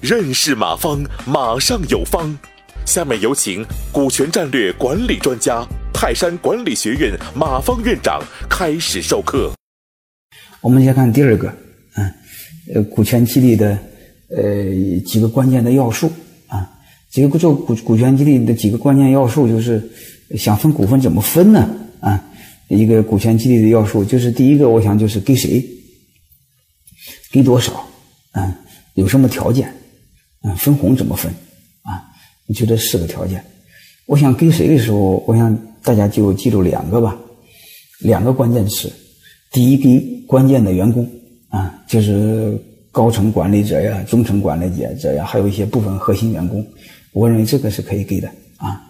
认识马方，马上有方。下面有请股权战略管理专家、泰山管理学院马方院长开始授课。我们先看第二个，嗯，呃，股权激励的呃几个关键的要素啊。这个做股股权激励的几个关键要素就是想分股份怎么分呢？啊，一个股权激励的要素就是第一个，我想就是给谁，给多少，啊，有什么条件。嗯，分红怎么分？啊，你就这四个条件。我想给谁的时候，我想大家就记住两个吧，两个关键词。第一，给关键的员工啊，就是高层管理者呀、中层管理者呀，还有一些部分核心员工。我认为这个是可以给的啊。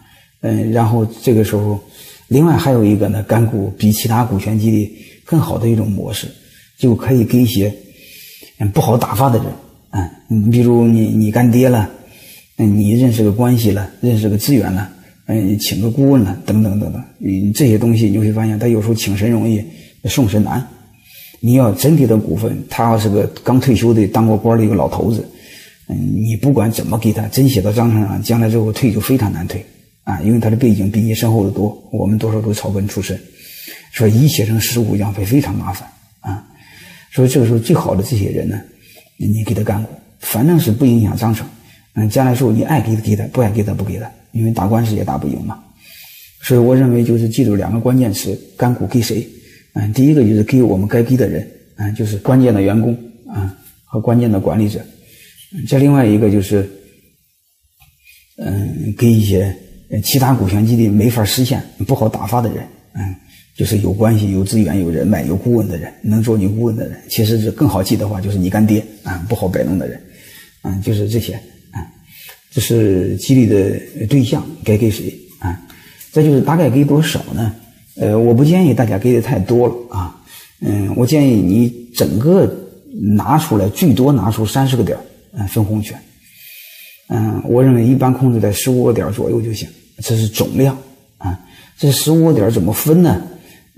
嗯，然后这个时候，另外还有一个呢，干股比其他股权激励更好的一种模式，就可以给一些不好打发的人。嗯，你比如你你干爹了，嗯，你认识个关系了，认识个资源了，嗯，请个顾问了，等等等等，嗯，这些东西你会发现，他有时候请神容易，送神难。你要真给他股份，他要是个刚退休的当过官的一个老头子，嗯，你不管怎么给他，真写到章程上，将来之后退就非常难退啊，因为他的背景比你深厚的多。我们多少都草根出身，所以一写成十五样会非常麻烦。所以这个时候最好的这些人呢。你给他干股，反正是不影响章程。嗯，将来时候你爱给他给他，不爱给他不给他，因为打官司也打不赢嘛。所以我认为就是记住两个关键词：干股给谁？嗯，第一个就是给我们该给的人，嗯，就是关键的员工啊和关键的管理者。再另外一个就是，嗯，给一些其他股权激励没法实现、不好打发的人，嗯。就是有关系、有资源、有人脉、有顾问的人，能做你顾问的人，其实是更好记的话，就是你干爹啊，不好摆弄的人，嗯，就是这些啊，这是激励的对象该给谁啊？再就是大概给多少呢？呃，我不建议大家给的太多了啊，嗯，我建议你整个拿出来，最多拿出三十个点嗯，分红权，嗯，我认为一般控制在十五个点左右就行，这是总量啊，这十五个点怎么分呢？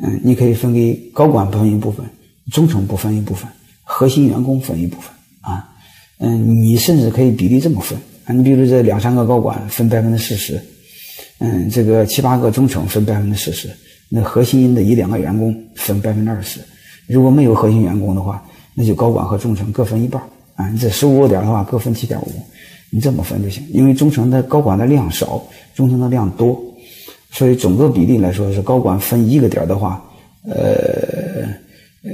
嗯，你可以分给高管分一部分，中层部分一部分，核心员工分一部分啊。嗯，你甚至可以比例这么分啊。你比如这两三个高管分百分之四十，嗯，这个七八个中层分百分之四十，那核心的一两个员工分百分之二十。如果没有核心员工的话，那就高管和中层各分一半啊。你这十五个点的话，各分七点五，你这么分就行。因为中层的高管的量少，中层的量多。所以总个比例来说是高管分一个点的话，呃呃，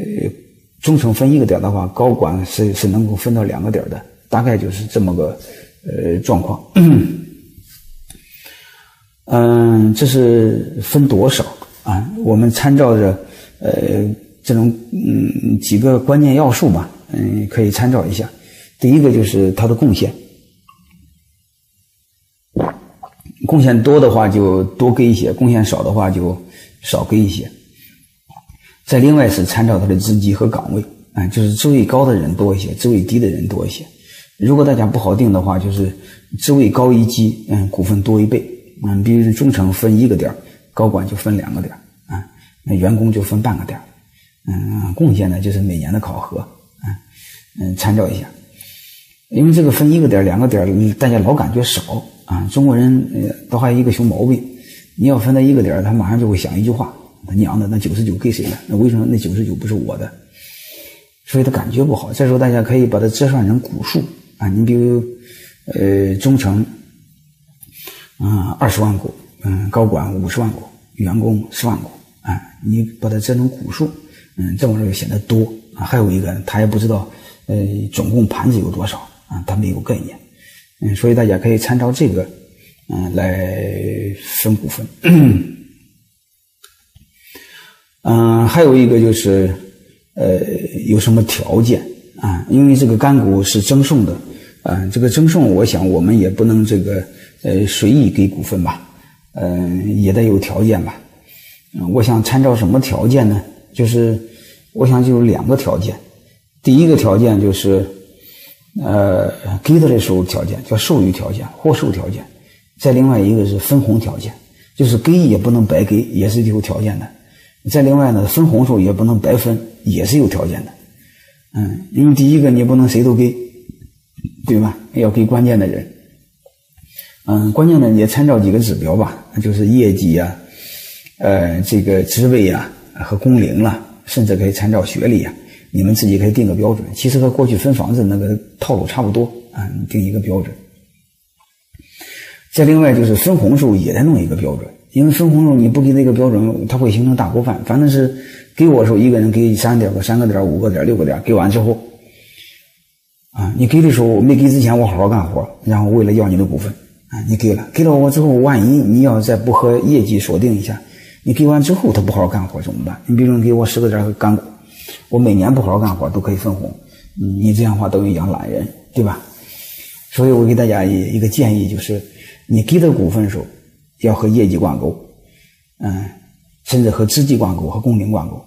中层分一个点的话，高管是是能够分到两个点的，大概就是这么个呃状况。嗯，这是分多少啊？我们参照着呃这种嗯几个关键要素吧，嗯，可以参照一下。第一个就是他的贡献。贡献多的话就多给一些，贡献少的话就少给一些。再另外是参照他的职级和岗位，啊，就是职位高的人多一些，职位低的人多一些。如果大家不好定的话，就是职位高一级，嗯，股份多一倍，嗯，比如中层分一个点高管就分两个点啊，那员工就分半个点嗯，贡献呢就是每年的考核，啊，嗯，参照一下。因为这个分一个点两个点大家老感觉少。啊，中国人呃都还有一个熊毛病，你要分他一个点他马上就会想一句话：他娘的，那九十九给谁了？那为什么那九十九不是我的？所以他感觉不好。这时候大家可以把它折算成股数啊，你比如呃中层啊二十万股，嗯高管五十万股，员工十万股啊，你把它折成股数，嗯这玩意儿显得多啊。还有一个他也不知道呃总共盘子有多少啊，他没有概念。嗯，所以大家可以参照这个，嗯，来分股份。嗯，还有一个就是，呃，有什么条件啊？因为这个干股是赠送的，啊，这个赠送，我想我们也不能这个，呃，随意给股份吧，嗯，也得有条件吧。嗯，我想参照什么条件呢？就是，我想就有两个条件。第一个条件就是。呃，给他的时候条件叫授予条件、获授条件，再另外一个是分红条件，就是给也不能白给，也是有条件的。再另外呢，分红时候也不能白分，也是有条件的。嗯，因为第一个你不能谁都给，对吧？要给关键的人。嗯，关键的也参照几个指标吧，就是业绩呀，呃，这个职位呀和工龄了，甚至可以参照学历呀。你们自己可以定个标准，其实和过去分房子那个套路差不多啊，定一个标准。再另外就是分红时候也得弄一个标准，因为分红时候你不给那个标准，它会形成大锅饭。反正是给我的时候一个人给三点个、三个点、五个点、六个点，给完之后，啊，你给的时候没给之前我好好干活，然后为了要你的股份啊，你给了，给了我之后，万一你要再不和业绩锁定一下，你给完之后他不好好干活怎么办？你比如给我十个点干股。我每年不好好干活都可以分红，你这样的话等于养懒人，对吧？所以我给大家一一个建议，就是你给的股份时候要和业绩挂钩，嗯，甚至和资绩挂钩和工龄挂钩。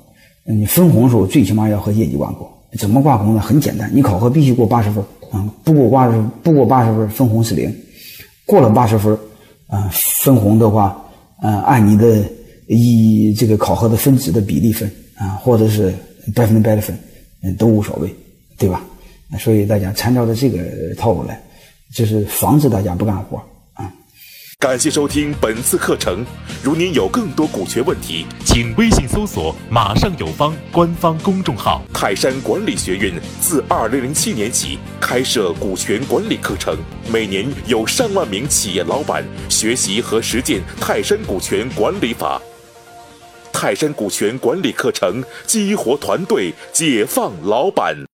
你分红时候最起码要和业绩挂钩。怎么挂钩呢？很简单，你考核必须过八十分啊，不过八十不过八十分分红是零，过了八十分啊，分红的话，呃，按你的以这个考核的分值的比例分啊，或者是。百分之百的分，嗯，都无所谓，对吧？所以大家参照着这个套路来，就是防止大家不干活啊。感谢收听本次课程。如您有更多股权问题，请微信搜索“马上有方”官方公众号。泰山管理学院自二零零七年起开设股权管理课程，每年有上万名企业老板学习和实践泰山股权管理法。泰山股权管理课程，激活团队，解放老板。